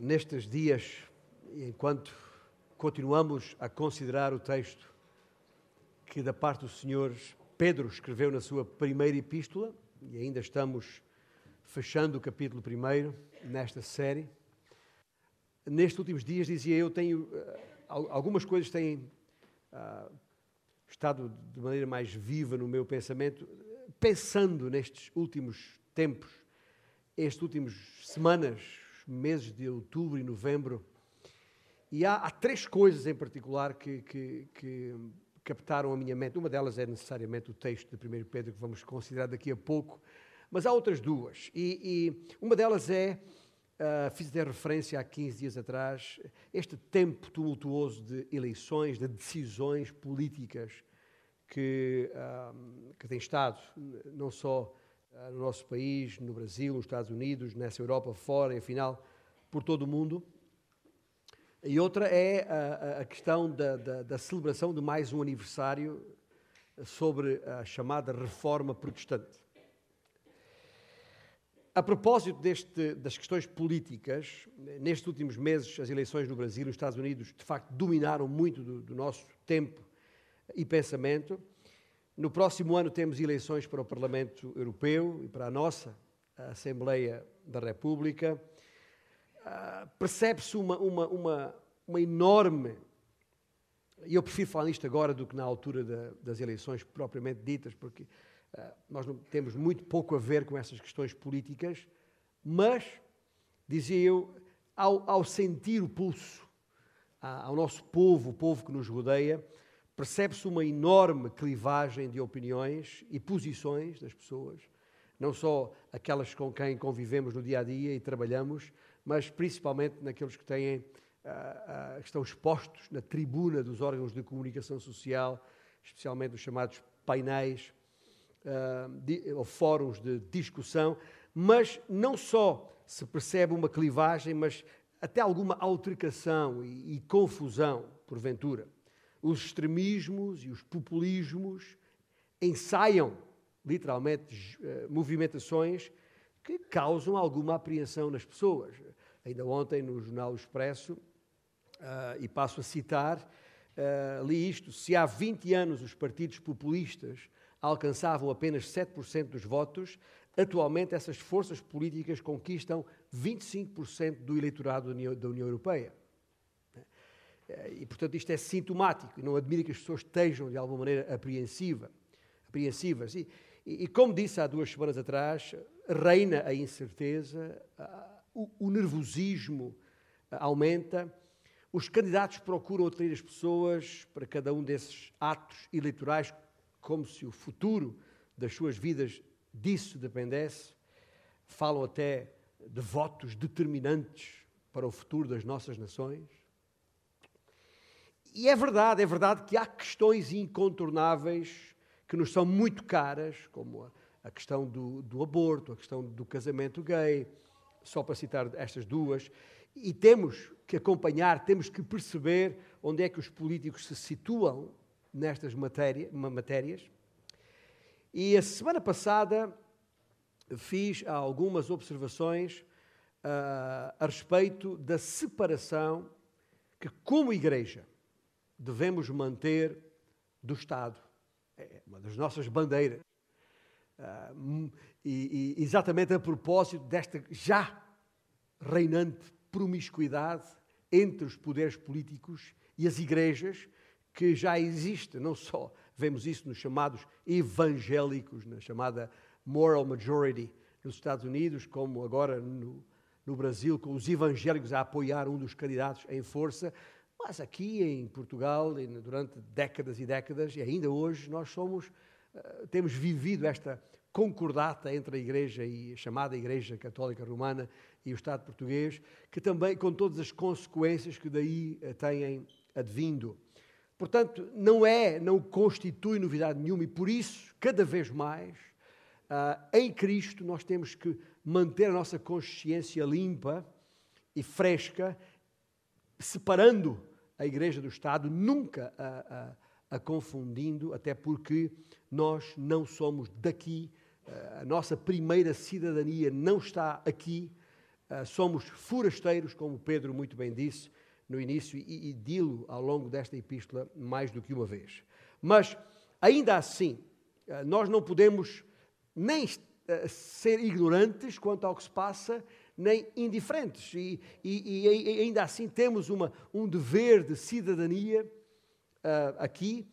nestes dias, enquanto continuamos a considerar o texto que da parte do Senhor Pedro escreveu na sua primeira epístola, e ainda estamos fechando o capítulo primeiro nesta série. Nestes últimos dias, dizia eu, tenho uh, algumas coisas têm uh, estado de maneira mais viva no meu pensamento, pensando nestes últimos tempos, estes últimos semanas, meses de outubro e novembro. E há, há três coisas em particular que, que, que, captaram a minha mente. Uma delas é necessariamente o texto de 1 Pedro, que vamos considerar daqui a pouco, mas há outras duas. E, e uma delas é, uh, fiz até referência há 15 dias atrás, este tempo tumultuoso de eleições, de decisões políticas que, uh, que tem estado não só no nosso país, no Brasil, nos Estados Unidos, nessa Europa fora e afinal por todo o mundo. E outra é a, a questão da, da, da, celebração de mais um aniversário sobre a chamada Reforma Protestante. A propósito deste, das questões políticas, nestes últimos meses, as eleições no Brasil e nos Estados Unidos, de facto, dominaram muito do, do nosso tempo e pensamento. No próximo ano temos eleições para o Parlamento Europeu e para a nossa a Assembleia da República. Uh, Percebe-se uma, uma, uma, uma, enorme, e eu prefiro falar nisto agora do que na altura da, das eleições propriamente ditas, porque uh, nós não, temos muito pouco a ver com essas questões políticas, mas, dizia eu, ao, ao sentir o pulso ao nosso povo, o povo que nos rodeia, percebe-se uma enorme clivagem de opiniões e posições das pessoas, não só aquelas com quem convivemos no dia a dia e trabalhamos, mas principalmente naqueles que têm, uh, uh, estão expostos na tribuna dos órgãos de comunicação social, especialmente os chamados painéis uh, de, ou fóruns de discussão, mas não só se percebe uma clivagem, mas até alguma altercação e, e confusão, porventura os extremismos e os populismos ensaiam, literalmente, eh, movimentações que causam alguma apreensão nas pessoas. Ainda ontem, no jornal Expresso, uh, e passo a citar, uh, li isto: se há 20 anos os partidos populistas alcançavam apenas 7% dos votos, atualmente essas forças políticas conquistam 25% do eleitorado da União Europeia. E, portanto, isto é sintomático. Não admira que as pessoas estejam, de alguma maneira, apreensiva, apreensivas. E, e, e, como disse há duas semanas atrás, reina a incerteza, o, o nervosismo aumenta. Os candidatos procuram atrair as pessoas para cada um desses atos eleitorais, como se o futuro das suas vidas disso dependesse. Falam até de votos determinantes para o futuro das nossas nações. E é verdade, é verdade que há questões incontornáveis que nos são muito caras, como a, a questão do, do, aborto, a questão do casamento gay, só para citar estas duas, e temos que acompanhar, temos que perceber onde é que os políticos se situam nestas matéria, matérias. E a semana passada fiz algumas observações uh, a respeito da separação que, como igreja, devemos manter do Estado. É uma das nossas bandeiras. Uh, e, e, exatamente a propósito desta já reinante promiscuidade entre os poderes políticos e as igrejas, que já existe, não só vemos isso nos chamados evangélicos, na chamada moral majority nos Estados Unidos, como agora no, no Brasil, com os evangélicos a apoiar um dos candidatos em força, mas aqui em Portugal, durante décadas e décadas, e ainda hoje, nós somos, eh, temos vivido esta concordata entre a Igreja e a chamada Igreja Católica Romana e o Estado português, que também, com todas as consequências que daí eh, têm advindo. Portanto, não é, não constitui novidade nenhuma e por isso, cada vez mais, uh, em Cristo, nós temos que manter a nossa consciência limpa e fresca, separando a Igreja do Estado, nunca a, a, a confundindo, até porque nós não somos daqui, a nossa primeira cidadania não está aqui, uh, somos forasteiros, como Pedro muito bem disse no início, e, e dilo ao longo desta epístola mais do que uma vez. Mas, ainda assim, uh, nós não podemos nem ser ignorantes quanto ao que se passa, nem indiferentes. E, e, e ainda assim temos uma, um dever de cidadania aqui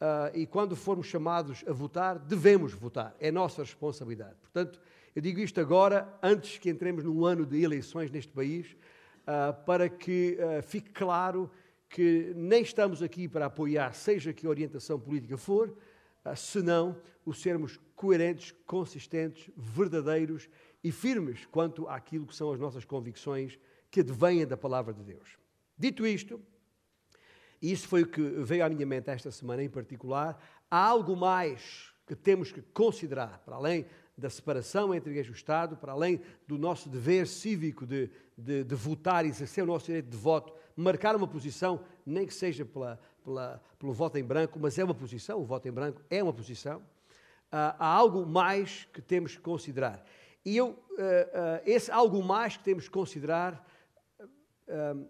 uh, e quando formos chamados a votar, devemos votar. É nossa responsabilidade. Portanto, eu digo isto agora, antes que entremos num ano de eleições neste país, uh, para que uh, fique claro que nem estamos aqui para apoiar, seja que orientação política for, uh, senão o sermos coerentes, consistentes, verdadeiros e firmes quanto àquilo que são as nossas convicções que advêm da palavra de Deus. Dito isto, e isso foi o que veio à minha mente esta semana em particular. Há algo mais que temos que considerar, para além da separação entre Igreja e Estado, para além do nosso dever cívico de, de, de votar exercer o nosso direito de voto, marcar uma posição, nem que seja pela, pela, pelo voto em branco, mas é uma posição, o voto em branco é uma posição. Uh, há algo mais que temos que considerar. E eu, uh, uh, esse algo mais que temos que considerar,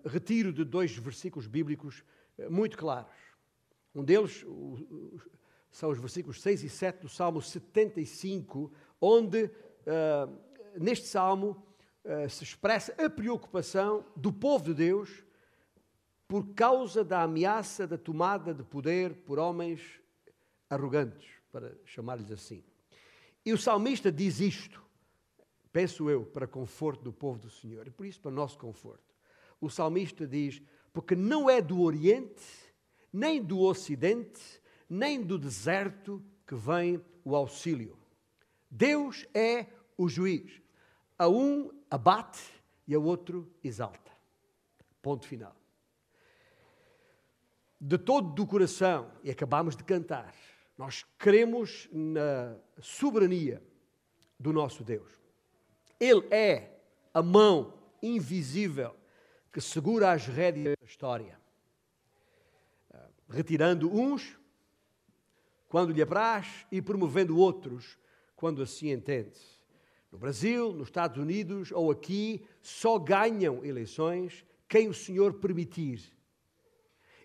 retiro de dois versículos bíblicos muito claros. Um deles são os versículos 6 e 7 do Salmo 75, onde, uh, neste salmo, uh, se expressa a preocupação do povo de Deus por causa da ameaça da tomada de poder por homens arrogantes, para chamar-lhes assim. E o salmista diz isto, penso eu, para conforto do povo do Senhor, e por isso para nosso conforto. O salmista diz: porque não é do Oriente, nem do Ocidente, nem do deserto que vem o auxílio. Deus é o juiz. A um abate e a outro exalta. Ponto final. De todo do coração, e acabamos de cantar, nós cremos na soberania do nosso Deus. Ele é a mão invisível que segura as rédeas da história, ah, retirando uns quando lhe apraz e promovendo outros quando assim entende. No Brasil, nos Estados Unidos ou aqui, só ganham eleições quem o Senhor permitir.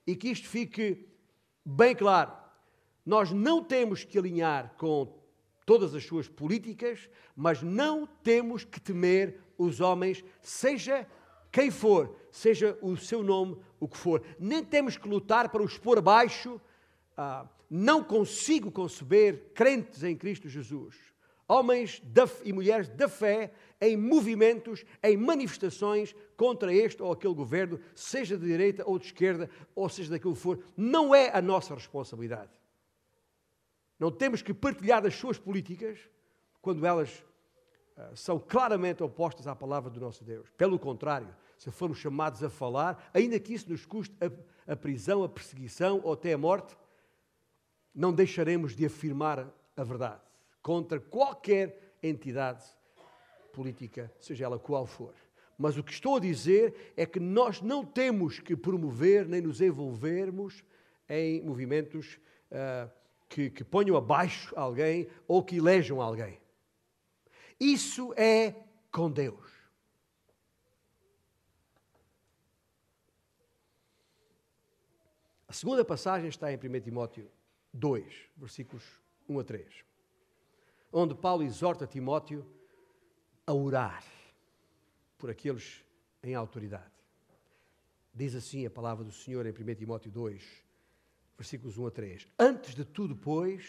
E que isto fique bem claro. Nós não temos que alinhar com todas as suas políticas, mas não temos que temer os homens, seja quem for, seja o seu nome o que for. Nem temos que lutar para os pôr abaixo. Ah, não consigo conceber crentes em Cristo Jesus, homens e mulheres da fé, em movimentos, em manifestações contra este ou aquele governo, seja de direita ou de esquerda, ou seja daquilo que for. Não é a nossa responsabilidade. Não temos que partilhar as suas políticas quando elas ah, são claramente opostas à palavra do nosso Deus. Pelo contrário, se formos chamados a falar, ainda que isso nos custe a, a prisão, a perseguição ou até a morte, não deixaremos de afirmar a verdade contra qualquer entidade política, seja ela qual for. Mas o que estou a dizer é que nós não temos que promover nem nos envolvermos em movimentos uh, que, que ponham abaixo alguém ou que elejam alguém. Isso é com Deus. A segunda passagem está em 1 Timóteo 2, versículos 1 a 3, onde Paulo exorta Timóteo a orar por aqueles em autoridade. Diz assim a palavra do Senhor em 1 Timóteo 2, versículos 1 a 3. Antes de tudo, pois,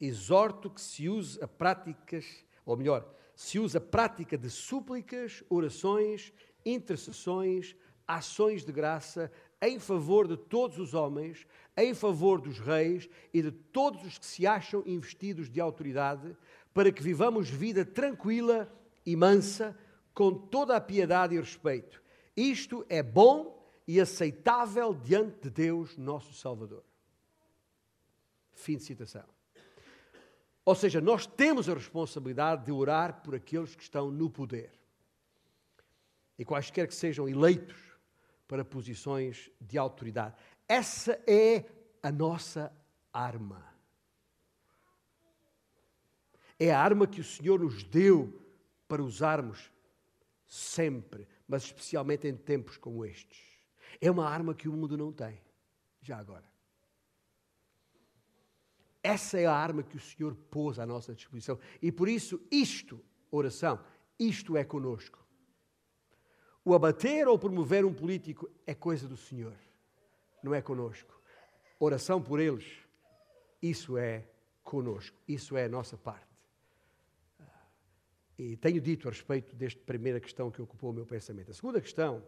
exorto que se use a práticas, ou melhor, se use a prática de súplicas, orações, intercessões, ações de graça em favor de todos os homens, em favor dos reis e de todos os que se acham investidos de autoridade, para que vivamos vida tranquila e mansa, com toda a piedade e respeito. Isto é bom e aceitável diante de Deus, nosso Salvador. Fim de citação. Ou seja, nós temos a responsabilidade de orar por aqueles que estão no poder. E quaisquer que sejam eleitos para posições de autoridade. Essa é a nossa arma. É a arma que o Senhor nos deu para usarmos sempre, mas especialmente em tempos como estes. É uma arma que o mundo não tem, já agora. Essa é a arma que o Senhor pôs à nossa disposição. E por isso, isto, oração, isto é conosco. O abater ou promover um político é coisa do Senhor, não é conosco. Oração por eles, isso é conosco, isso é a nossa parte. E tenho dito a respeito desta primeira questão que ocupou o meu pensamento. A segunda questão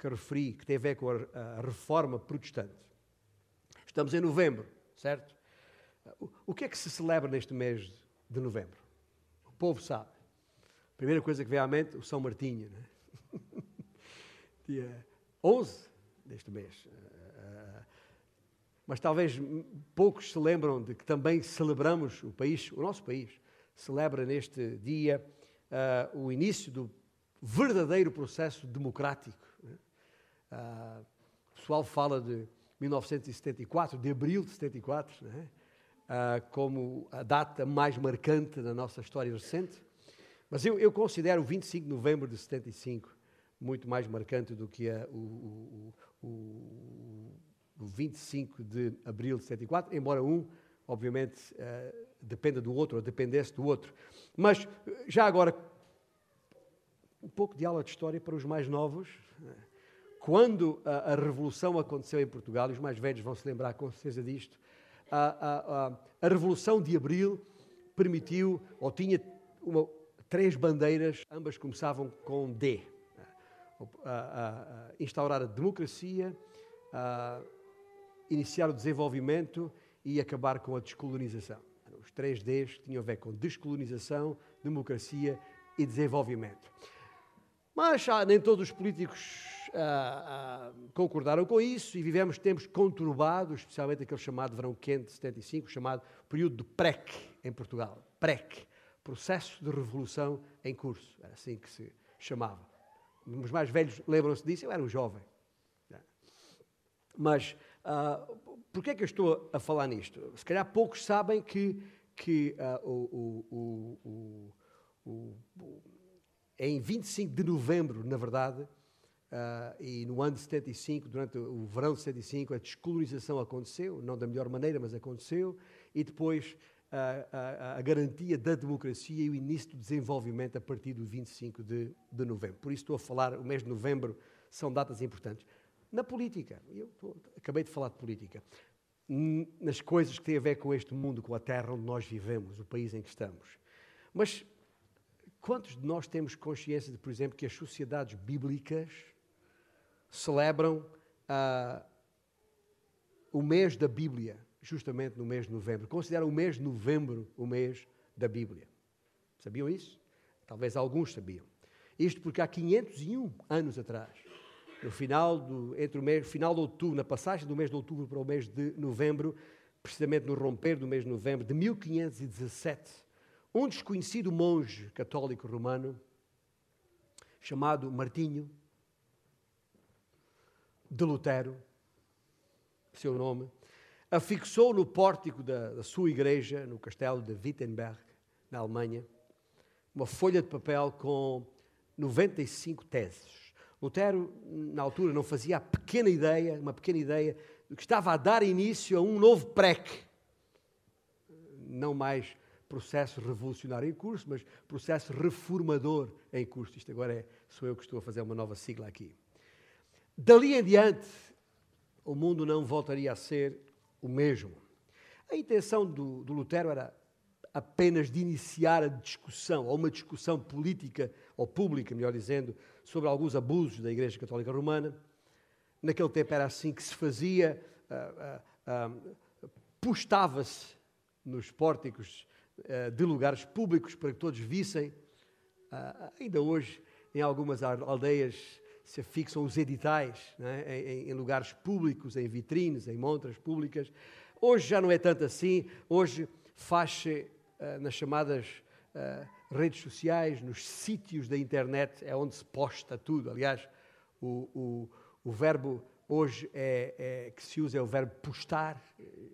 que referi, que tem a ver com a, reforma protestante. Estamos em novembro, certo? O, que é que se celebra neste mês de novembro? O povo sabe. A primeira coisa que vem à mente, o São Martinho. Né? dia 11 deste mês. Eh, mas talvez poucos se lembram de que também celebramos, o país, o nosso país, celebra neste dia uh, o início do verdadeiro processo democrático. Uh, o pessoal fala de 1974, de abril de 74, uh, como a data mais marcante da nossa história recente. Mas eu, eu considero o 25 de novembro de 75 muito mais marcante do que a, o, o, o, o 25 de abril de 74, embora um, obviamente, uh, dependa do outro, ou dependesse do outro. Mas, já agora, um pouco de aula de história para os mais novos. Quando a, a Revolução aconteceu em Portugal, e os mais velhos vão se lembrar com certeza disto, a, a, a Revolução de Abril permitiu, ou tinha uma, três bandeiras, ambas começavam com D instaurar a democracia, iniciar o desenvolvimento e acabar com a descolonização. Os três Ds tinham a ver com descolonização, democracia e desenvolvimento. Mas ah, nem todos os políticos ah, ah, concordaram com isso e vivemos tempos conturbados, especialmente aquele chamado verão quente de 75, chamado período de PREC em Portugal. PREC, Processo de Revolução em Curso, era assim que se chamava os mais velhos lembram-se disso, eu era um jovem. Mas uh, por que é que eu estou a falar nisto? Se calhar poucos sabem que, que uh, o, o, o, em 25 de novembro, na verdade, uh, e no ano de 75, durante o verão de 75, a descolonização aconteceu, não da melhor maneira, mas aconteceu, e depois a, a, a, garantia da democracia e o início do desenvolvimento a partir do 25 de, de novembro. Por isso estou a falar, o mês de novembro são datas importantes. Na política, eu estou, acabei de falar de política, nas coisas que têm a ver com este mundo, com a terra onde nós vivemos, o país em que estamos. Mas quantos de nós temos consciência de, por exemplo, que as sociedades bíblicas celebram ah, o mês da Bíblia? justamente no mês de novembro. Considera o mês de novembro o mês da Bíblia. Sabiam isso? Talvez alguns sabiam. Isto porque há 501 anos atrás, no final do, entre o mês, final de outubro, na passagem do mês de outubro para o mês de novembro, precisamente no romper do mês de novembro de 1517, um desconhecido monge católico romano, chamado Martinho de Lutero, seu nome, afixou no pórtico da, da sua igreja, no castelo de Wittenberg, na Alemanha, uma folha de papel com 95 teses. Lutero, na altura, não fazia a pequena ideia, uma pequena ideia, de que estava a dar início a um novo PREC. Não mais processo revolucionário em curso, mas processo reformador em curso. Isto agora é, sou eu que estou a fazer uma nova sigla aqui. Dali em diante, o mundo não voltaria a ser o mesmo. A intenção do, do Lutero era apenas de iniciar a discussão, ou uma discussão política, ou pública, melhor dizendo, sobre alguns abusos da Igreja Católica Romana. Naquele tempo era assim que se fazia, uh, uh, postava-se nos pórticos de lugares públicos para que todos vissem. ainda hoje, em algumas aldeias, se afixam os editais é? em, em, lugares públicos, em vitrines, em montras públicas. Hoje já não é tanto assim, hoje faz-se uh, nas chamadas uh, redes sociais, nos sítios da internet, é onde se posta tudo. Aliás, o, o, o verbo hoje é, é, que se usa é o verbo postar,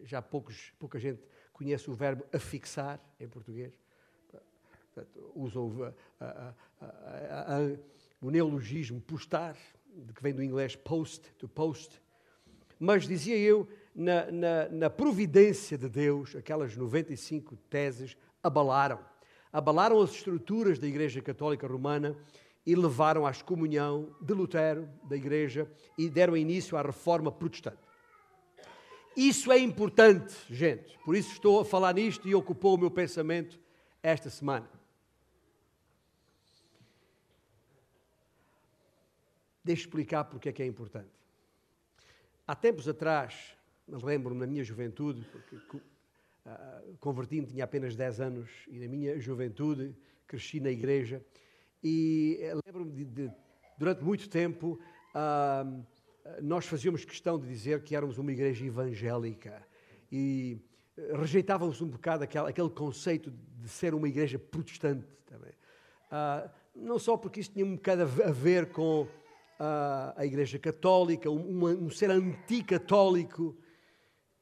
já poucos, pouca gente conhece o verbo afixar em português. Portanto, usam a, o neologismo postar, que vem do inglês post, to post. Mas dizia eu, na, na, na providência de Deus, aquelas 95 teses abalaram. Abalaram as estruturas da Igreja Católica Romana e levaram à excomunhão de Lutero, da Igreja, e deram início à reforma protestante. Isso é importante, gente. Por isso estou a falar nisto e ocupou o meu pensamento esta semana. Deixe explicar porque é que é importante. Há tempos atrás, me lembro na minha juventude, porque uh, converti-me, tinha apenas 10 anos, e na minha juventude cresci na igreja, e eh, lembro-me de, de, durante muito tempo, uh, nós fazíamos questão de dizer que éramos uma igreja evangélica e eh, rejeitávamos um bocado aquele, aquele conceito de ser uma igreja protestante também. Uh, não só porque isso tinha um bocado a ver com uh, a igreja católica, um, um ser anticatólico,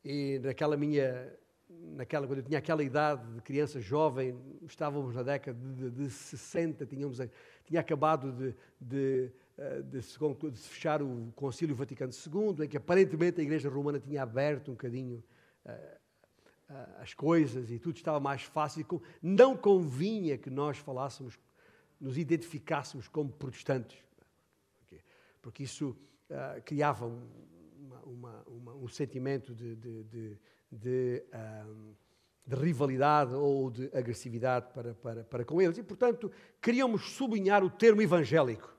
e naquela minha, naquela, quando eu tinha aquela idade de criança jovem, estávamos na década de, de, de 60, tínhamos, tinha acabado de, de eh, de se, de se fechar o Concílio Vaticano II, em que aparentemente a Igreja Romana tinha aberto um bocadinho uh, uh, as coisas e tudo estava mais fácil. Não convinha que nós falássemos, nos identificássemos como protestantes, porque isso uh, criava um, uma, uma, um sentimento de, de, de, de de rivalidade ou de agressividade para, para, para com eles. E, portanto, queríamos sublinhar o termo evangélico.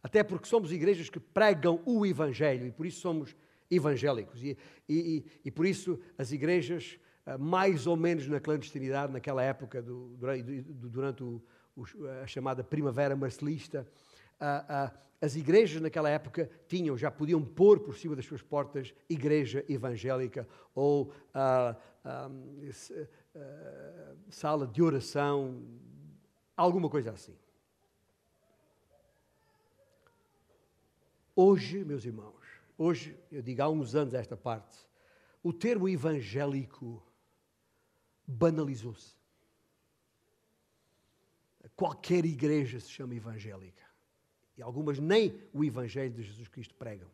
Até porque somos igrejas que pregam o Evangelho e por isso somos evangélicos. E, e, e por isso as igrejas, ah, mais ou menos na clandestinidade, naquela época, do, durante o, a chamada Primavera Marcelista, as igrejas naquela época tinham, já podiam pôr por cima das suas portas igreja evangélica ou sala de oração, alguma coisa assim. Hoje, meus irmãos, hoje, eu digo há uns anos esta parte, o termo evangélico banalizou-se. Qualquer igreja se chama evangélica. E algumas nem o evangelho de Jesus Cristo pregam.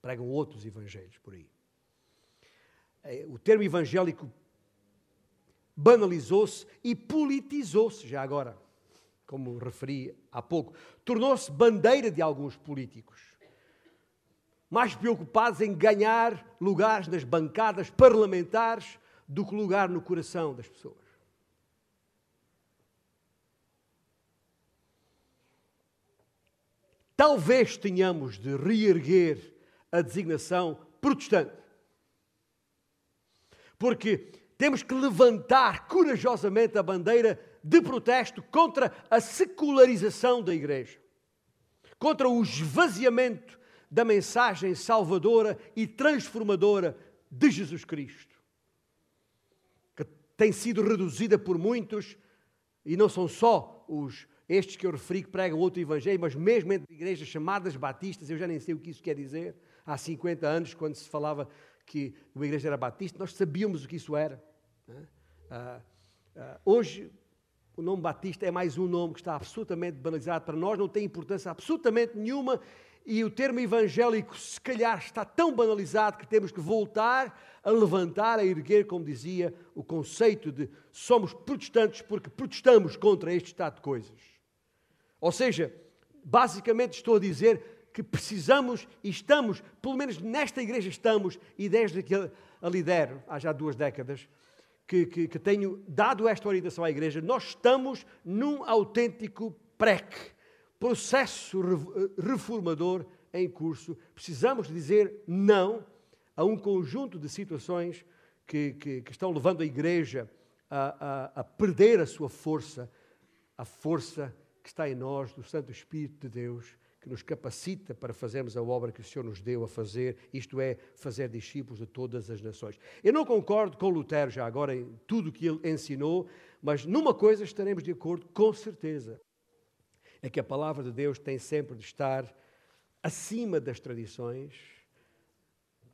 Pregam outros evangelhos por aí. É, o termo evangélico banalizou-se e politizou-se já agora como referi há pouco, tornou-se bandeira de alguns políticos, mais preocupados em ganhar lugares nas bancadas parlamentares do que lugar no coração das pessoas. Talvez tenhamos de reerguer a designação protestante. Porque temos que levantar corajosamente a bandeira de protesto contra a secularização da Igreja, contra o esvaziamento da mensagem salvadora e transformadora de Jesus Cristo, que tem sido reduzida por muitos, e não são só os estes que eu referi que pregam outro evangelho, mas mesmo entre igrejas chamadas batistas, eu já nem sei o que isso quer dizer. Há 50 anos, quando se falava que uma igreja era batista, nós sabíamos o que isso era. Uh, uh, hoje, o nome Batista é mais um nome que está absolutamente banalizado para nós, não tem importância absolutamente nenhuma e o termo evangélico, se calhar, está tão banalizado que temos que voltar a levantar, a erguer, como dizia, o conceito de somos protestantes porque protestamos contra este estado de coisas. Ou seja, basicamente estou a dizer que precisamos e estamos, pelo menos nesta igreja estamos, e desde que a lidero, há já duas décadas, que, que, que tenho dado esta orientação à igreja, nós estamos num autêntico PREC, processo reformador em curso. Precisamos dizer não a um conjunto de situações que, que, que estão levando a igreja a, a, a, perder a sua força, a força que está em nós, do Santo Espírito de Deus, que nos capacita para fazermos a obra que o Senhor nos deu a fazer, isto é, fazer discípulos de todas as nações. Eu não concordo com Lutero já agora em tudo o que ele ensinou, mas numa coisa estaremos de acordo com certeza: é que a palavra de Deus tem sempre de estar acima das tradições,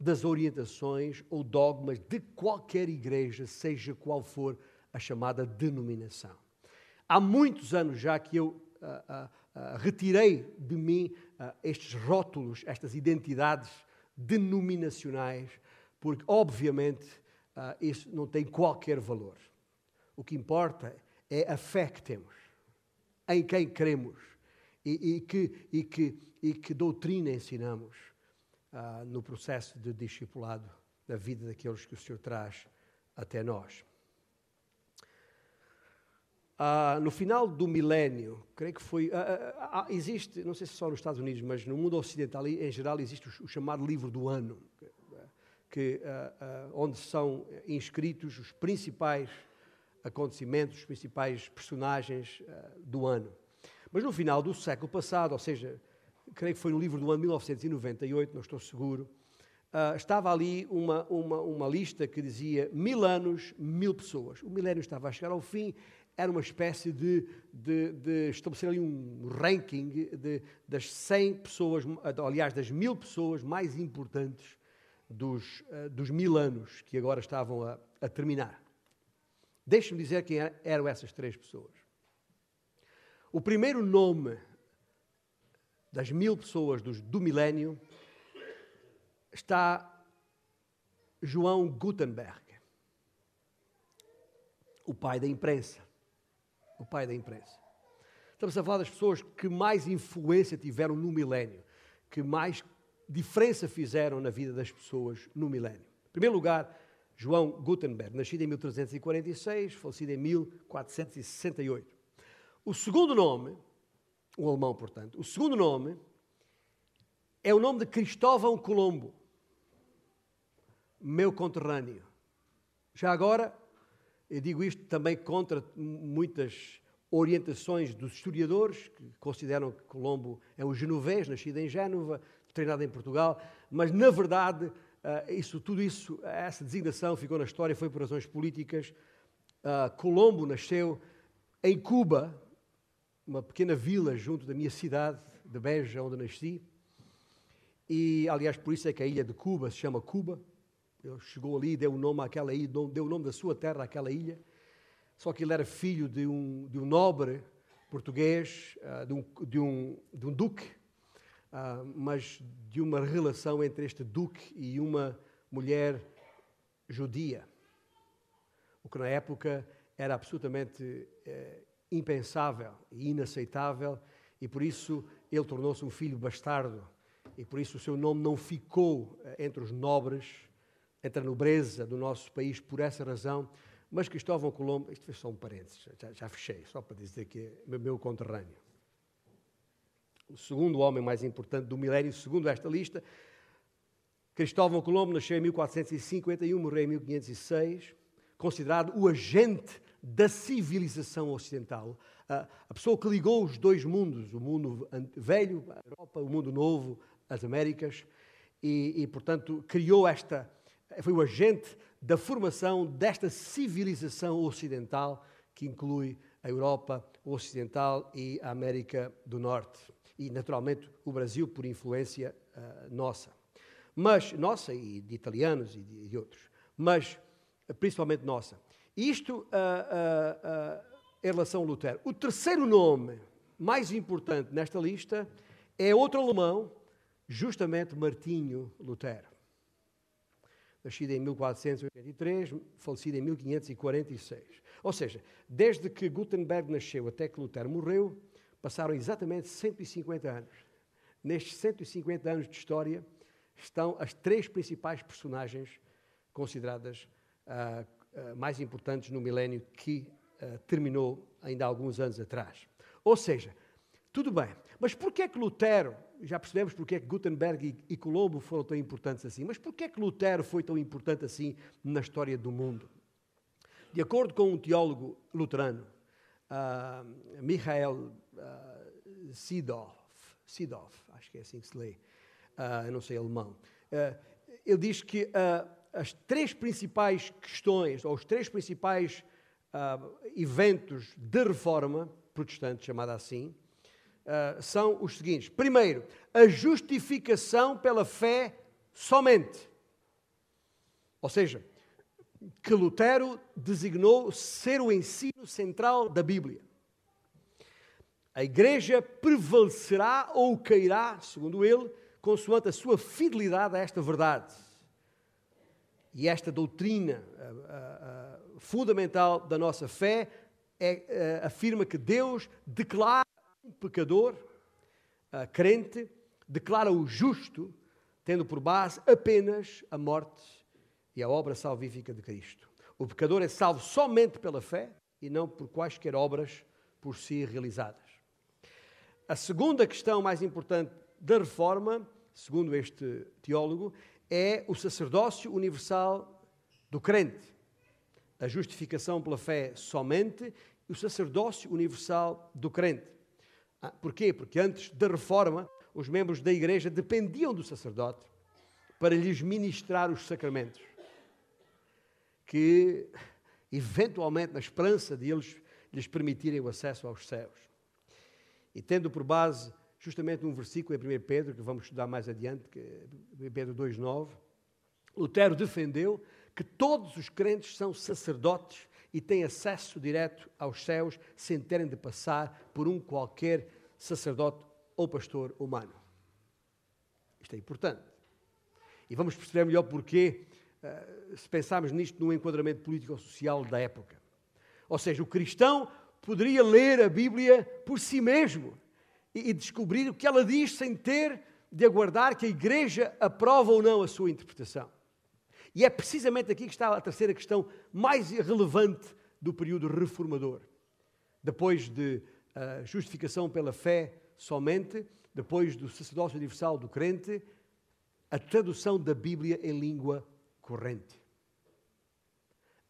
das orientações ou dogmas de qualquer igreja, seja qual for a chamada denominação. Há muitos anos já que eu. Uh, uh, uh, retirei de mim estes rótulos, estas identidades denominacionais, porque, obviamente, isso não tem qualquer valor. O que importa é a fé que temos, em quem cremos e, e, que, e, que, e que doutrina ensinamos no processo de discipulado da vida daqueles que o Senhor traz até nós. Ah, no final do milénio, creio que foi. Ah, ah, ah, existe, não sei se só nos Estados Unidos, mas no mundo ocidental em geral, existe o, o chamado livro do ano, que, ah, onde são inscritos os principais acontecimentos, os principais personagens do ano. Mas no final do século passado, ou seja, creio que foi no livro do ano 1998, não estou seguro, estava ali uma, uma, uma lista que dizia mil anos, mil pessoas. O milénio estava a chegar ao fim era uma espécie de, de, de estabelecer ali um ranking de, das 100 pessoas, aliás, das mil pessoas mais importantes dos, uh, dos mil anos que agora estavam a, a terminar. Deixe-me dizer quem eram essas três pessoas. O primeiro nome das mil pessoas dos, do milénio está João Gutenberg, o pai da imprensa o pai da imprensa. Estamos a falar das pessoas que mais influência tiveram no milénio, que mais diferença fizeram na vida das pessoas no milénio. Em primeiro lugar, João Gutenberg, nascido em 1346, falecido em 1468. O segundo nome, o alemão, portanto, o segundo nome é o nome de Cristóvão Colombo, meu conterrâneo. Já agora, eu digo isto também contra muitas orientações dos historiadores, que consideram que Colombo é um genovês, nascido em Génova, treinado em Portugal, mas na verdade, eh, isso, tudo isso, essa designação ficou na história, foi por razões políticas. Eh, Colombo nasceu em Cuba, uma pequena vila junto da minha cidade, de Beja, onde nasci. E, aliás, por isso é que a ilha de Cuba se chama Cuba. Ele chegou ali, deu o nome àquela ilha, deu o nome da sua terra àquela ilha. Só que ele era filho de um, de um nobre português, uh, de, um, de, um, de um duque, uh, mas de uma relação entre este duque e uma mulher judia. O que na época era absolutamente eh, impensável e inaceitável, e por isso ele tornou-se um filho bastardo, e por isso o seu nome não ficou entre os nobres entre a nobreza do nosso país por essa razão. Mas Cristóvão Colombo, isto foi só um parênteses, já, já fechei, só para dizer que é meu conterrâneo. O segundo homem mais importante do milénio, segundo esta lista, Cristóvão Colombo nasceu em 1451, morreu em 1506, considerado o agente da civilização ocidental, a pessoa que ligou os dois mundos, o mundo velho, a Europa, o mundo novo, as Américas, e, e portanto criou esta foi o agente da formação desta civilização ocidental que inclui a Europa Ocidental e a América do Norte. E, naturalmente, o Brasil por influência uh, nossa. Mas, nossa e de italianos e de, de outros. Mas, principalmente nossa. Isto uh, uh, em relação a Lutero. O terceiro nome mais importante nesta lista é outro alemão, justamente Martinho Lutero nascido em 1483, falecido em 1546. Ou seja, desde que Gutenberg nasceu até que Lutero morreu, passaram exatamente 150 anos. Nestes 150 anos de história estão as três principais personagens consideradas uh, uh, mais importantes no milénio que uh, terminou ainda há alguns anos atrás. Ou seja, tudo bem, mas por que é que Lutero já percebemos porque é que Gutenberg e, Colombo foram tão importantes assim. Mas porquê é que Lutero foi tão importante assim na história do mundo? De acordo com um teólogo luterano, uh, Michael uh, acho que é assim que se lê, uh, eu não sei alemão, uh, ele diz que as três principais questões, ou os três principais eventos de reforma protestante, chamada assim, uh, são os seguintes: primeiro, a justificação pela fé somente. Ou seja, que Lutero designou ser o ensino central da Bíblia. A igreja prevalecerá ou cairá, segundo ele, consoante a sua fidelidade a esta verdade. E esta doutrina fundamental da nossa fé é, afirma que Deus declara um pecador, crente, declara o justo, tendo por base apenas a morte e a obra salvífica de Cristo. O pecador é salvo somente pela fé e não por quaisquer obras por si realizadas. A segunda questão mais importante da reforma, segundo este teólogo, é o sacerdócio universal do crente. A justificação pela fé somente e o sacerdócio universal do crente. Ah, porquê? Porque antes da reforma, os membros da igreja dependiam do sacerdote para lhes ministrar os sacramentos, que eventualmente, na esperança de eles lhes permitirem o acesso aos céus. E tendo por base justamente um versículo em 1 Pedro, que vamos estudar mais adiante, que é Pedro 2,9, Lutero defendeu que todos os crentes são sacerdotes e têm acesso direto aos céus sem terem de passar por um qualquer sacerdote ou pastor humano. Isto é importante. E vamos perceber melhor porquê, uh, se pensarmos nisto num enquadramento político-social da época. Ou seja, o cristão poderia ler a Bíblia por si mesmo e descobrir o que ela diz sem ter de aguardar que a igreja aprova ou não a sua interpretação. E é precisamente aqui que está a terceira questão mais relevante do período reformador. Depois de uh, justificação pela fé somente, depois do sacerdócio universal do crente, a tradução da Bíblia em língua corrente.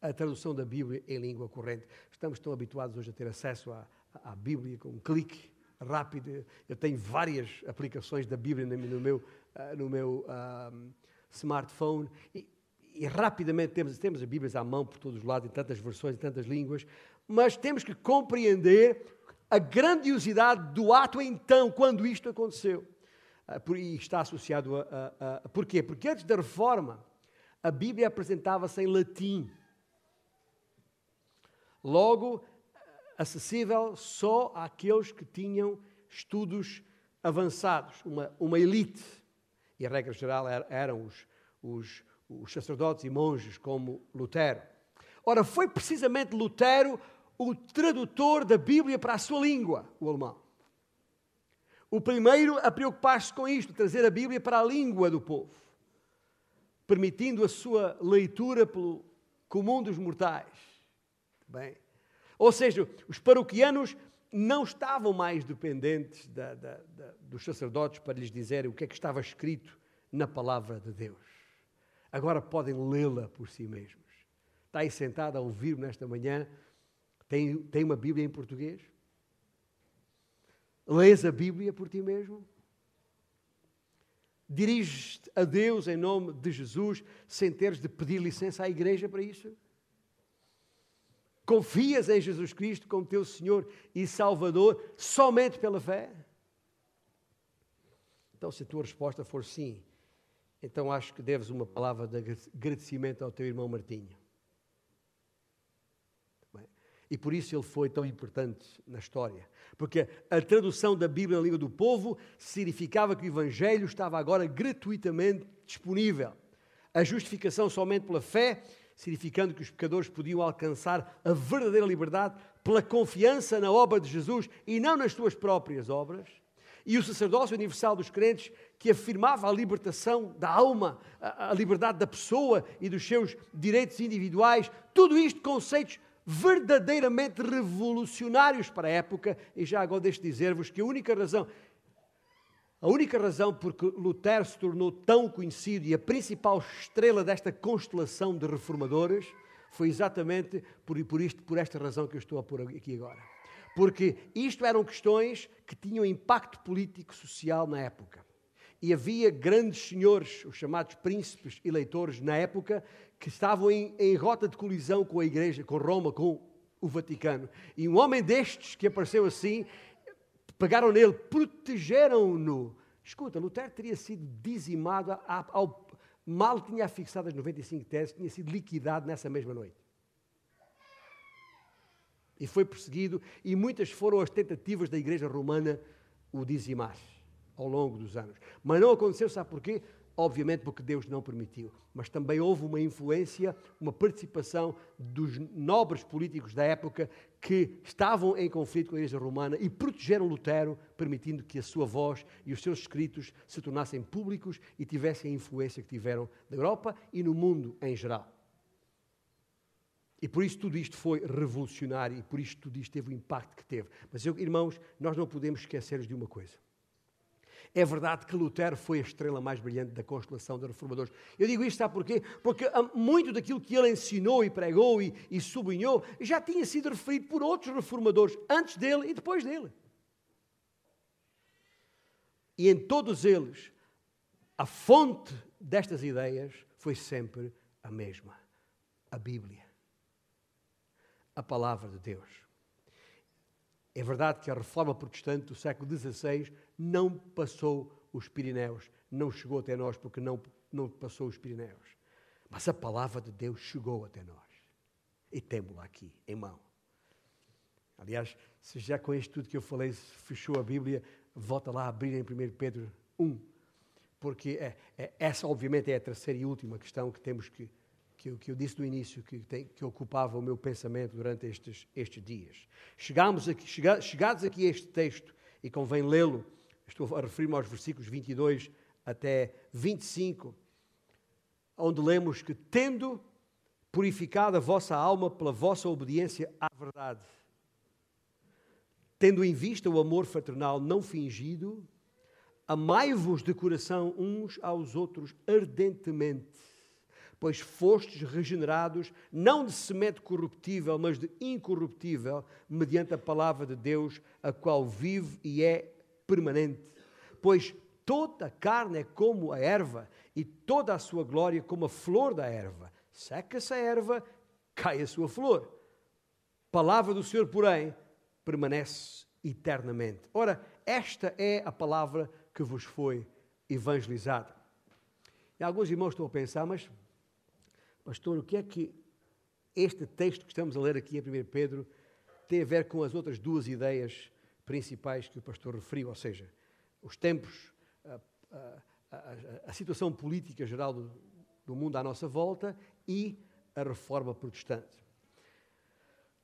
A tradução da Bíblia em língua corrente. Estamos tão habituados hoje a ter acesso à, à Bíblia com um clique rápido. Eu tenho várias aplicações da Bíblia no meu, uh, no meu uh, smartphone e, e, rapidamente temos, temos as Bíblias à mão por todos os lados, em tantas versões, em tantas línguas, mas temos que compreender a grandiosidade do ato então, quando isto aconteceu. Ah, e está associado a, a, a. Porquê? Porque antes da reforma, a Bíblia apresentava-se em latim. Logo, acessível só àqueles que tinham estudos avançados, uma, uma elite. E a regra geral eram os, os, os sacerdotes e monges, como Lutero. Ora, foi precisamente Lutero o tradutor da Bíblia para a sua língua, o alemão. O primeiro a preocupar-se com isto, trazer a Bíblia para a língua do povo, permitindo a sua leitura pelo comum dos mortais. Bem, ou seja, os paroquianos não estavam mais dependentes da, da, da, dos sacerdotes para lhes dizerem o que é que estava escrito na palavra de Deus. Agora podem lê-la por si mesmos. Está aí sentado a ouvir-me nesta manhã tem, tem uma Bíblia em português? Lês a Bíblia por ti mesmo? Diriges-te a Deus em nome de Jesus sem teres de pedir licença à igreja para isso? Confias em Jesus Cristo como teu Senhor e Salvador somente pela fé? Então, se a tua resposta for sim, então acho que deves uma palavra de agradecimento ao teu irmão Martinho. E por isso ele foi tão importante na história. Porque a tradução da Bíblia na língua do povo significava que o Evangelho estava agora gratuitamente disponível. A justificação somente pela fé, significando que os pecadores podiam alcançar a verdadeira liberdade pela confiança na obra de Jesus e não nas suas próprias obras. E o sacerdócio universal dos crentes, que afirmava a libertação da alma, a liberdade da pessoa e dos seus direitos individuais, tudo isto conceitos verdadeiramente revolucionários para a época, e já agora deixo dizer-vos que a única razão, a única razão porque Lutero se tornou tão conhecido e a principal estrela desta constelação de reformadores foi exatamente por, por, isto, por esta razão que eu estou a pôr aqui agora. Porque isto eram questões que tinham impacto político social na época. E havia grandes senhores, os chamados príncipes eleitores na época, que estavam em, em rota de colisão com a igreja, com Roma, com o Vaticano. E um homem destes que apareceu assim, pegaram nele, protegeram-no. Escuta, Lutero teria sido dizimado ao, mal tinha fixado as 95 teses, tinha sido liquidado nessa mesma noite. E foi perseguido, e muitas foram as tentativas da Igreja Romana o dizimar ao longo dos anos. Mas não aconteceu, sabe porquê? Obviamente porque Deus não permitiu, mas também houve uma influência, uma participação dos nobres políticos da época que estavam em conflito com a Igreja Romana e protegeram Lutero, permitindo que a sua voz e os seus escritos se tornassem públicos e tivessem a influência que tiveram na Europa e no mundo em geral. E por isso tudo isto foi revolucionário e por isso tudo isto teve o impacto que teve. Mas, eu, irmãos, nós não podemos esquecer de uma coisa. É verdade que Lutero foi a estrela mais brilhante da constelação dos reformadores. Eu digo isto, sabe porquê? Porque muito daquilo que ele ensinou e pregou e, e sublinhou já tinha sido referido por outros reformadores, antes dele e depois dele. E em todos eles, a fonte destas ideias foi sempre a mesma: a Bíblia, a palavra de Deus. É verdade que a reforma protestante do século XVI não passou os Pirineus, não chegou até nós porque não, não passou os Pirineus. Mas a palavra de Deus chegou até nós. E temos-la aqui, em mão. Aliás, se já com isto tudo que eu falei fechou a Bíblia, volta lá a abrir em 1 Pedro 1. Porque é, é, essa, obviamente, é a terceira e última questão que temos que que eu, que eu disse no início, que, tem, que, ocupava o meu pensamento durante estes, estes dias. Chegámos aqui, chega, chegados aqui a este texto, e convém lê-lo, estou a referir-me aos versículos 22 até 25, onde lemos que, tendo purificado a vossa alma pela vossa obediência à verdade, tendo em vista o amor fraternal não fingido, amai-vos de coração uns aos outros ardentemente pois fostes regenerados, não de semente corruptível, mas de incorruptível, mediante a palavra de Deus, a qual vive e é permanente. Pois toda a carne é como a erva, e toda a sua glória como a flor da erva. Seca-se a erva, cai a sua flor. Palavra do Senhor, porém, permanece eternamente. Ora, esta é a palavra que vos foi evangelizada. E alguns irmãos estão a pensar, mas Pastor, o que é que este texto que estamos a ler aqui em 1 Pedro tem a ver com as outras duas ideias principais que o pastor referiu, ou seja, os tempos, a, a, a, a situação política geral do, do mundo à nossa volta e a reforma protestante.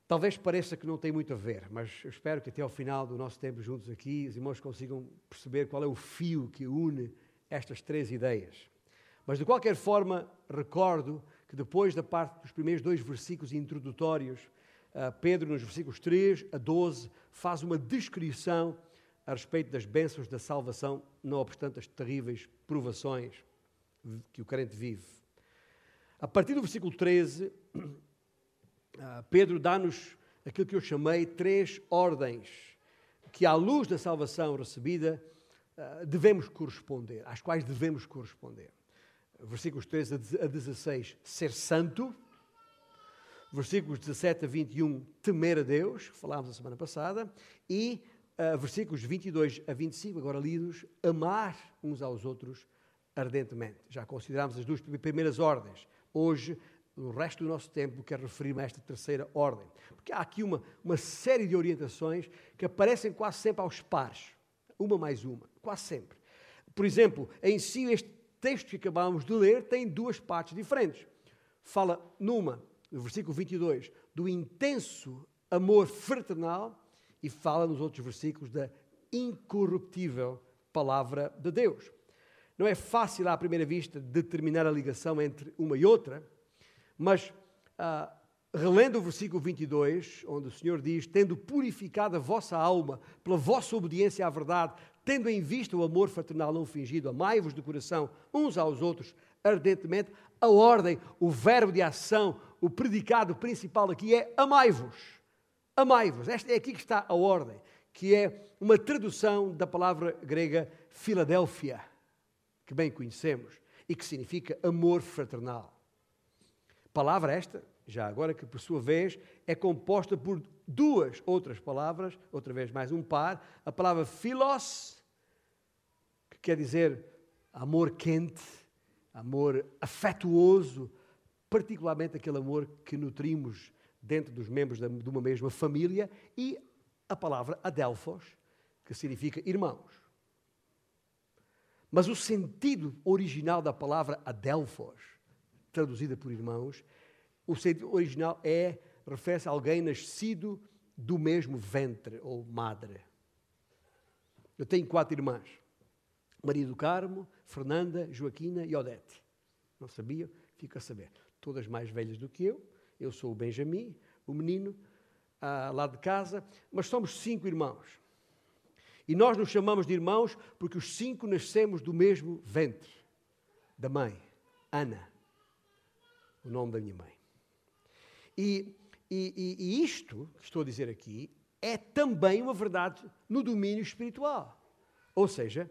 Talvez pareça que não tem muito a ver, mas eu espero que até ao final do nosso tempo juntos aqui, os irmãos consigam perceber qual é o fio que une estas três ideias. Mas de qualquer forma, recordo que depois da parte dos primeiros dois versículos introdutórios, ah, Pedro, nos versículos 3 a 12, faz uma descrição a respeito das bênçãos da salvação, não obstante as terríveis provações que o crente vive. A partir do versículo 13, ah, Pedro dá-nos aquilo que eu chamei três ordens que, à luz da salvação recebida, ah, devemos corresponder, às quais devemos corresponder versículos 13 a 16, ser santo. Versículos 17 a 21, temer a Deus, que falámos a semana passada. E uh, versículos 22 a 25, agora lidos, amar uns aos outros ardentemente. Já considerámos as duas primeiras ordens. Hoje, o resto do nosso tempo, quero referir-me a esta terceira ordem. Porque há aqui uma, uma série de orientações que aparecem quase sempre aos pares. Uma mais uma, quase sempre. Por exemplo, em si este texto que acabámos de ler tem duas partes diferentes. Fala numa, no versículo 22, do intenso amor fraternal e fala nos outros versículos da incorruptível palavra de Deus. Não é fácil à primeira vista determinar a ligação entre uma e outra, mas ah, relendo o versículo 22, onde o Senhor diz: Tendo purificado a vossa alma pela vossa obediência à verdade, tendo em vista o amor fraternal não fingido, amai-vos de coração uns aos outros ardentemente, a ordem, o verbo de ação, o predicado principal aqui é amai-vos. Amai-vos. Esta é aqui que está a ordem, que é uma tradução da palavra grega Filadélfia, que bem conhecemos e que significa amor fraternal. Palavra esta, já agora que por sua vez é composta por duas outras palavras, outra vez mais um par, a palavra philos, que quer dizer amor quente, amor afetuoso, particularmente aquele amor que nutrimos dentro dos membros de uma mesma família, e a palavra adelphos, que significa irmãos. Mas o sentido original da palavra adelphos, traduzida por irmãos, o sentido original é, refere-se a alguém nascido do mesmo ventre ou madre. Eu tenho quatro irmãs: Maria do Carmo, Fernanda, Joaquina e Odete. Não sabia? Fica a saber. Todas mais velhas do que eu. Eu sou o Benjamin, o menino, ah, lá de casa, mas somos cinco irmãos. E nós nos chamamos de irmãos porque os cinco nascemos do mesmo ventre da mãe, Ana, o nome da minha mãe. E, e, e isto que estou a dizer aqui é também uma verdade no domínio espiritual. Ou seja,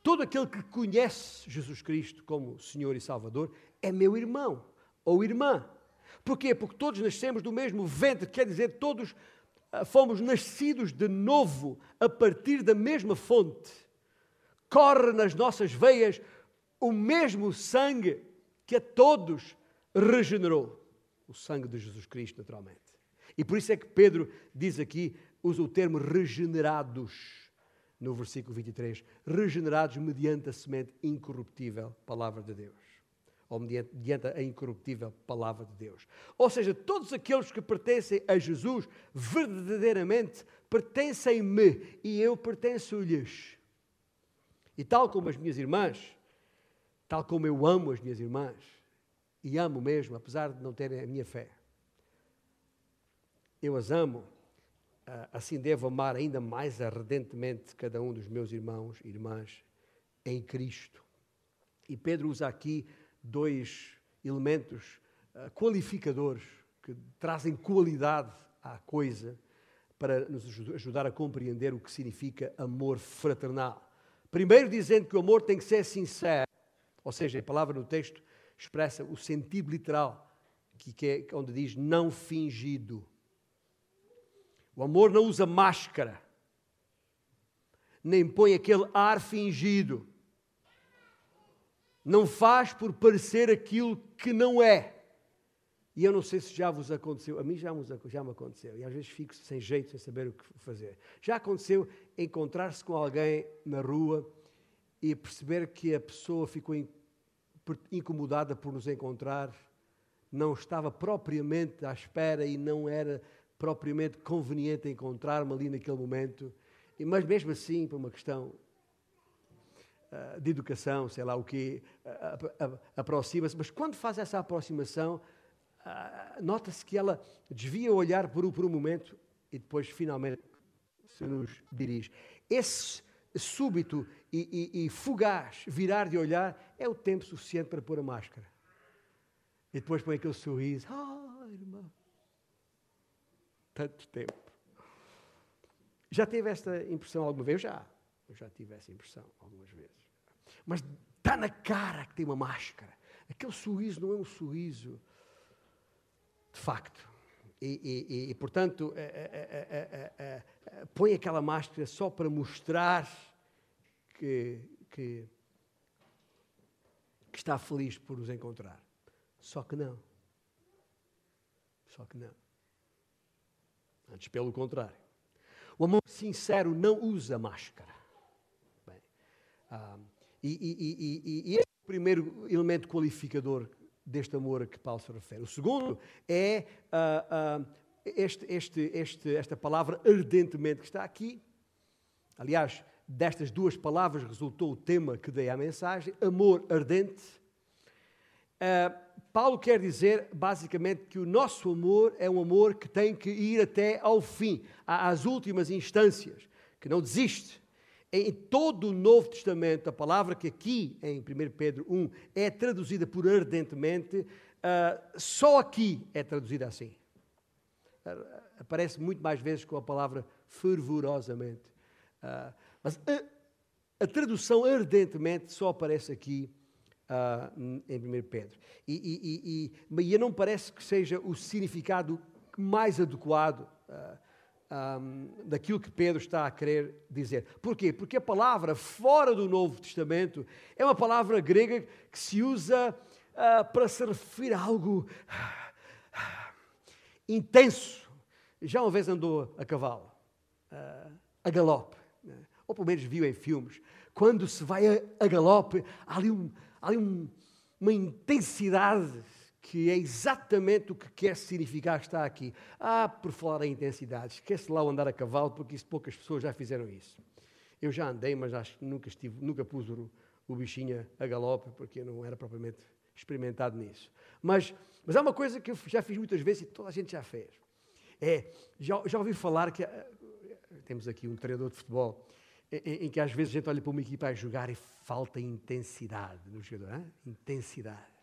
todo aquele que conhece Jesus Cristo como Senhor e Salvador é meu irmão ou irmã. Porquê? Porque todos nascemos do mesmo ventre, quer dizer, todos ah, fomos nascidos de novo a partir da mesma fonte. Corre nas nossas veias o mesmo sangue que a todos regenerou o sangue de Jesus Cristo, naturalmente. E por isso é que Pedro diz aqui, usa o termo regenerados, no versículo 23. Regenerados mediante a semente incorruptível, palavra de Deus. Ou mediante a incorruptível palavra de Deus. Ou seja, todos aqueles que pertencem a Jesus, verdadeiramente, pertencem-me e eu pertenço-lhes. E tal como as minhas irmãs, tal como eu amo as minhas irmãs, e amo mesmo, apesar de não terem a minha fé. Eu as amo, ah, assim devo amar ainda mais ardentemente cada um dos meus irmãos e irmãs em Cristo. E Pedro usa aqui dois elementos ah, qualificadores que trazem qualidade à coisa para nos ajudar a compreender o que significa amor fraternal. Primeiro, dizendo que o amor tem que ser sincero, ou seja, a palavra no texto expressa o sentido literal, que é onde diz não fingido. O amor não usa máscara, nem põe aquele ar fingido. Não faz por parecer aquilo que não é. E eu não sei se já vos aconteceu, a mim já, me aconteceu, e às vezes fico sem jeito, sem saber o que fazer. Já aconteceu encontrar-se com alguém na rua e perceber que a pessoa ficou incomodada por nos encontrar, não estava propriamente à espera e não era propriamente conveniente encontrar-me ali naquele momento, mas mesmo assim, por uma questão uh, de educação, sei lá o que, uh, aproxima-se, mas quando faz essa aproximação, uh, nota-se que ela desvia o olhar por, por um momento e depois finalmente se nos dirige. Esse súbito e, e, e, fugaz virar de olhar é o tempo suficiente para pôr a máscara. E depois põe aquele sorriso. Ah, irmão. Tanto tempo. Já teve esta impressão alguma vez? Já. Eu já tive essa impressão algumas vezes. Mas está na cara que tem uma máscara. Aquele sorriso não é um sorriso de facto. E, e, e portanto, é, é, é, põe aquela máscara só para mostrar que, que, que está feliz por nos encontrar. Só que não. Só que não. Antes, pelo contrário. O amor sincero não usa máscara. Bem, ah, e, e, e, e, esse é o primeiro elemento qualificador deste amor a que Paulo se refere. O segundo é ah, ah, este, este, este, esta palavra ardentemente que está aqui. Aliás, destas duas palavras resultou o tema que dei à mensagem, amor ardente. Uh, Paulo quer dizer, basicamente, que o nosso amor é um amor que tem que ir até ao fim, às últimas instâncias, que não desiste. Em todo o Novo Testamento, a palavra que aqui, em 1 Pedro 1, é traduzida por ardentemente, uh, só aqui é traduzida assim. Uh, aparece muito mais vezes com a palavra fervorosamente. Uh, mas a, a tradução ardentemente só aparece aqui em 1 Pedro. E, e, e, e não parece que seja o significado mais adequado uh, um, daquilo que Pedro está a querer dizer. Porquê? Porque a palavra fora do Novo Testamento é uma palavra grega que se usa uh, para se referir a algo intenso. Já uma vez andou a cavalo, a galope, né? ou pelo menos viu em filmes. Quando se vai a, a galope, há ali, um, há ali um, uma intensidade que é exatamente o que quer significar está aqui. Ah, por falar em intensidade, esquece lá o andar a cavalo, porque isso, poucas pessoas já fizeram isso. Eu já andei, mas acho que nunca, estive, nunca pus o, o bichinho a galope, porque eu não era propriamente experimentado nisso. Mas, mas há uma coisa que eu já fiz muitas vezes e toda a gente já fez. É, já, já ouvi falar que eh, temos aqui um treinador de futebol em, em, que às vezes a gente olha para uma equipa a jogar e falta intensidade no jogador. Hein? Intensidade.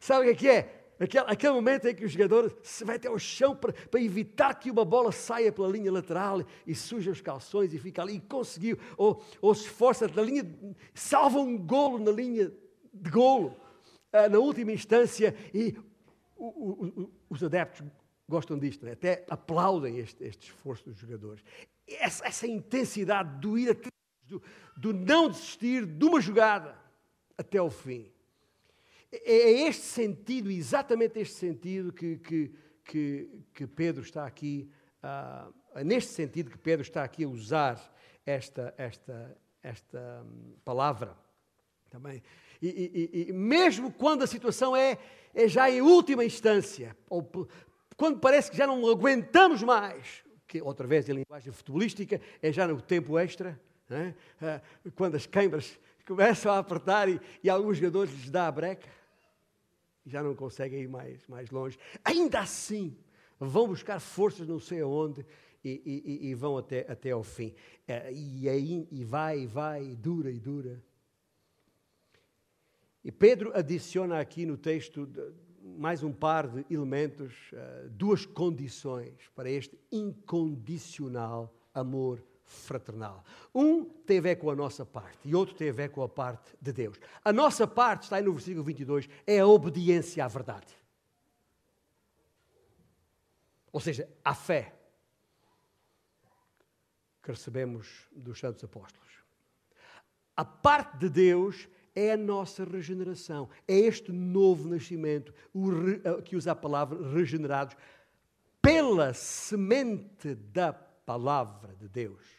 Sabe o que é? é? Aquele, aquele momento em que o jogador se vai até ao chão para, para, evitar que uma bola saia pela linha lateral e suja os calções e fica ali e conseguiu, ou, ou se esforça na linha, salva um golo na linha de golo, uh, na última instância, e o, o, o, os adeptos gostam disto, né? até aplaudem este, este, esforço dos jogadores. Essa, essa intensidade do ir até, do, do não desistir de uma jogada até o fim. É, é este sentido, exatamente este sentido, que, que, que, que Pedro está aqui, uh, neste sentido que Pedro está aqui a usar esta, esta, esta um, palavra. Também. E, e, e, mesmo quando a situação é, é já em última instância, ou quando parece que já não aguentamos mais, que outra vez em linguagem futebolística é já no tempo extra, é? Ah, quando as câimbras começam a apertar e, e alguns jogadores lhes dá a breca, já não conseguem ir mais, mais longe. Ainda assim, vão buscar forças não sei aonde e, e, e vão até, até ao fim. É, e, aí, e vai, e vai, e dura e dura. E Pedro adiciona aqui no texto mais um par de elementos, eh, duas condições para este incondicional amor fraternal. Um tem a ver com a nossa parte e outro tem a ver com a parte de Deus. A nossa parte, está aí no versículo 22, é a obediência à verdade. Ou seja, a fé que recebemos dos santos apóstolos. A parte de Deus é a nossa regeneração, é este novo nascimento, eh, que usa a palavra regenerados, pela semente da palavra de Deus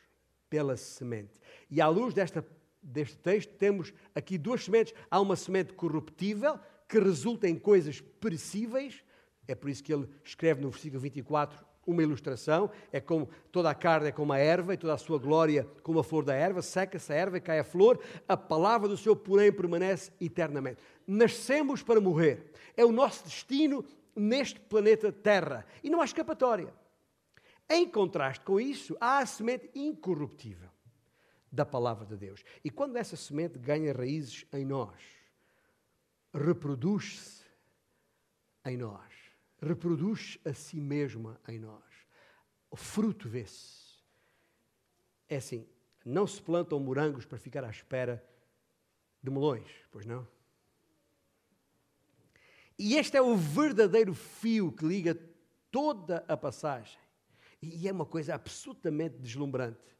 pela semente. E à luz desta, deste texto, temos aqui duas sementes. Há uma semente corruptível, que resulta em coisas perecíveis. É por isso que ele escreve no versículo 24 uma ilustração. É como toda a carne é como a erva, e toda a sua glória como a flor da erva. Seca-se a erva e cai a flor. A palavra do Senhor, porém, permanece eternamente. Nascemos para morrer. É o nosso destino neste planeta Terra. E não há escapatória. Em contraste com isso, há a semente incorruptível da palavra de Deus. E quando essa semente ganha raízes em nós, reproduz-se em nós, reproduz a si mesma em nós. O fruto vê-se. É assim, não se plantam morangos para ficar à espera de melões, pois não? E este é o verdadeiro fio que liga toda a passagem. E é uma coisa absolutamente deslumbrante.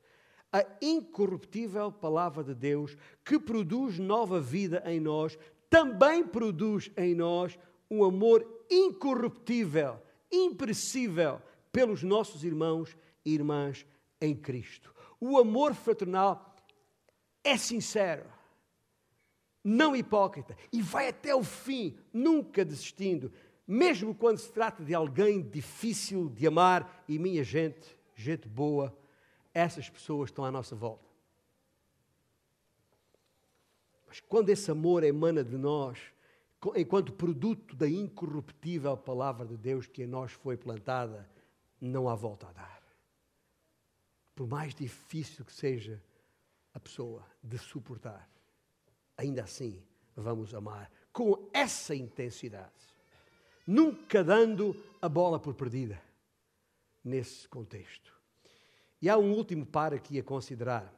A incorruptível palavra de Deus, que produz nova vida em nós, também produz em nós um amor incorruptível, impressível pelos nossos irmãos e irmãs em Cristo. O amor fraternal é sincero, não hipócrita e vai até o fim, nunca desistindo, mesmo quando se trata de alguém difícil de amar, e minha gente, gente boa, essas pessoas estão à nossa volta. Mas quando esse amor emana de nós, enquanto produto da incorruptível palavra de Deus que em nós foi plantada, não há volta a dar. Por mais difícil que seja a pessoa de suportar, ainda assim vamos amar com essa intensidade nunca dando a bola por perdida nesse contexto. E há um último par aqui a considerar.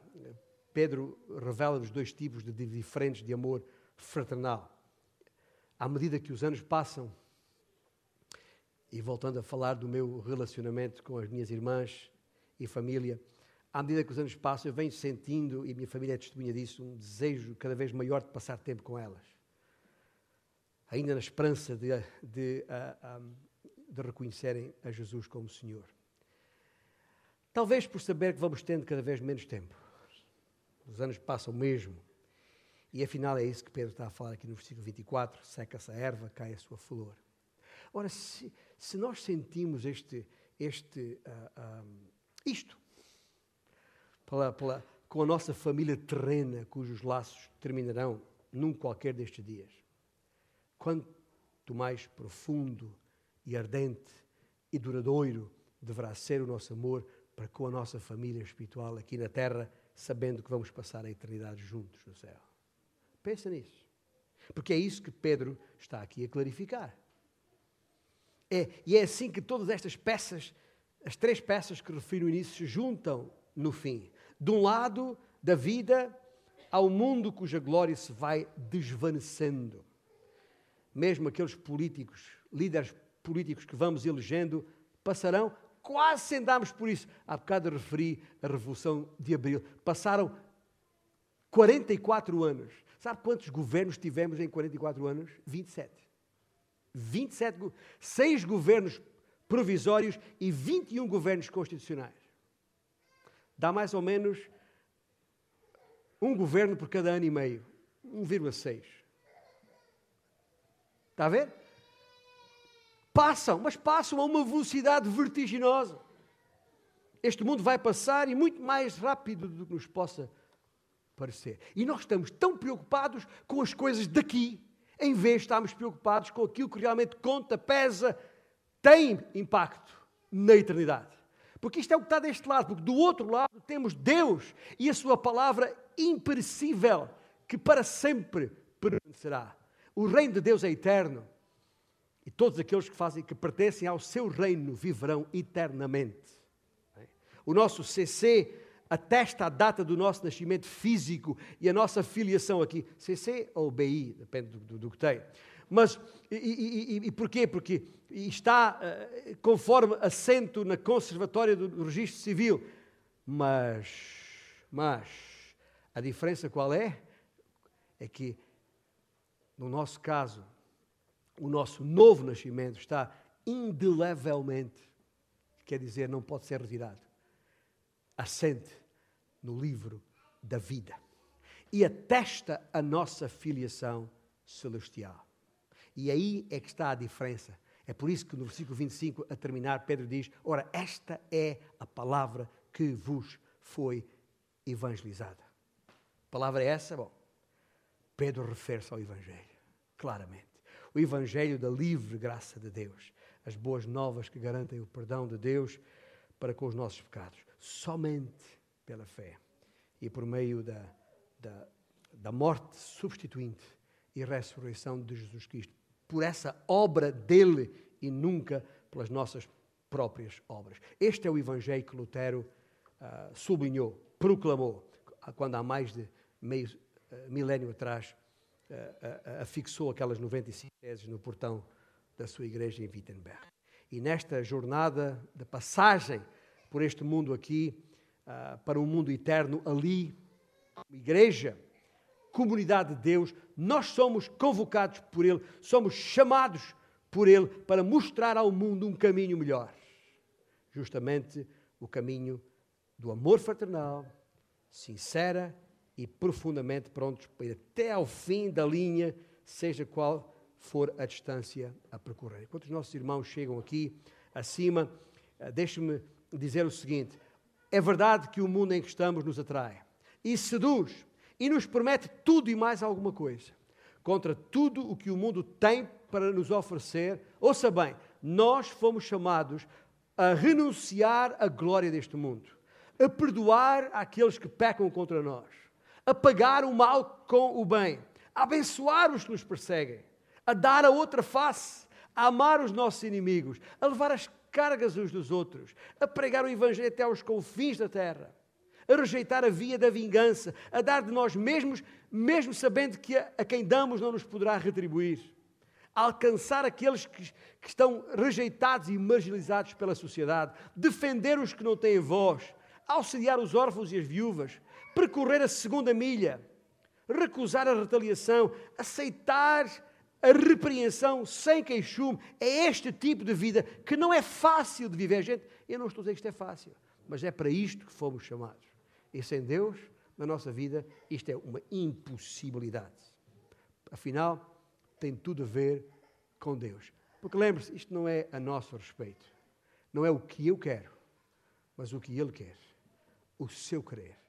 Pedro revela-nos dois tipos de diferentes de amor fraternal. À medida que os anos passam, e voltando a falar do meu relacionamento com as minhas irmãs e família, à medida que os anos passam, eu venho sentindo, e minha família é testemunha disso, um desejo cada vez maior de passar tempo com elas ainda na esperança de, de, ah, um, de reconhecerem a Jesus como Senhor. Talvez por saber que vamos tendo cada vez menos tempo. Os anos passam mesmo. E afinal é isso que Pedro está a falar aqui no versículo 24: seca-se a erva, cai a sua flor. Ora, se, se nós sentimos este, este, uh, isto, pela, pela, com a nossa família terrena, cujos laços terminarão num qualquer destes dias, quanto mais profundo e ardente e duradouro deverá ser o nosso amor para com a nossa família espiritual aqui na terra, sabendo que vamos passar a eternidade juntos no céu. Pensa nisso. Porque é isso que Pedro está aqui a clarificar. É, e é assim que todas estas peças, as três peças que refiro no início, se juntam no fim. De um lado da vida ao mundo cuja glória se vai desvanecendo. Mesmo aqueles políticos, líderes políticos que vamos elegendo, passarão quase sem darmos por isso. Há bocado referi a Revolução de Abril. Passaram 44 anos. Sabe quantos governos tivemos em 44 anos? 27. 27, seis governos provisórios e 21 governos constitucionais. Dá mais ou menos um governo por cada ano e meio. 1,6. Está a ver? Passam, mas passam a uma velocidade vertiginosa. Este mundo vai passar e muito mais rápido do que nos possa parecer. E nós estamos tão preocupados com as coisas daqui, em vez de estarmos preocupados com aquilo que realmente conta, pesa, tem impacto na eternidade. Porque isto é o que está deste lado, porque do outro lado temos Deus e a Sua palavra imperecível, que para sempre permanecerá. O reino de Deus é eterno e todos aqueles que fazem, que pertencem ao seu reino, viverão eternamente. O nosso CC atesta a data do nosso nascimento físico e a nossa filiação aqui. CC ou BI, depende do, do, que tem. Mas, e, e, e, e porquê? Porque está uh, conforme assento na conservatória do, do registro civil. Mas, mas, a diferença qual é? É que, no nosso caso, o nosso novo nascimento está indelevelmente, quer dizer, não pode ser retirado, assente no livro da vida e atesta a nossa filiação celestial. E aí é que está a diferença. É por isso que no versículo 25, a terminar, Pedro diz: Ora, esta é a palavra que vos foi evangelizada. A palavra é essa? Bom, Pedro refere-se ao Evangelho, claramente. O Evangelho da livre graça de Deus, as boas novas que garantem o perdão de Deus para com os nossos pecados, somente pela fé e por meio da, da, da morte substituinte e ressurreição de Jesus Cristo, por essa obra dele e nunca pelas nossas próprias obras. Este é o Evangelho que Lutero uh, sublinhou, proclamou, quando há mais de meio milénio atrás afixou aquelas 95 teses no portão da sua igreja em Wittenberg. E nesta jornada de passagem por este mundo aqui, para um mundo eterno ali, igreja, comunidade de Deus, nós somos convocados por Ele, somos chamados por Ele para mostrar ao mundo um caminho melhor. Justamente o caminho do amor fraternal, sincera e profundamente prontos para ir até ao fim da linha, seja qual for a distância a percorrer. Enquanto os nossos irmãos chegam aqui acima, eh, deixe-me dizer o seguinte: é verdade que o mundo em que estamos nos atrai e seduz e nos promete tudo e mais alguma coisa. Contra tudo o que o mundo tem para nos oferecer, ouça bem, nós fomos chamados a renunciar à glória deste mundo, a perdoar aqueles que pecam contra nós a pagar o mal com o bem, a abençoar os que nos perseguem, a dar a outra face, a amar os nossos inimigos, a levar as cargas uns dos outros, a pregar o Evangelho até aos confins da terra, a rejeitar a via da vingança, a dar de nós mesmos, mesmo sabendo que a, a quem damos não nos poderá retribuir, a alcançar aqueles que, que estão rejeitados e marginalizados pela sociedade, defender os que não têm voz, auxiliar os órfãos e as viúvas, percorrer a segunda milha, recusar a retaliação, aceitar a repreensão sem queixume. É este tipo de vida que não é fácil de viver. Gente, eu não estou a dizer que isto é fácil, mas é para isto que fomos chamados. E sem Deus, na nossa vida, isto é uma impossibilidade. Afinal, tem tudo a ver com Deus. Porque lembre-se, isto não é a nosso respeito. Não é o que eu quero, mas o que Ele quer. O seu querer.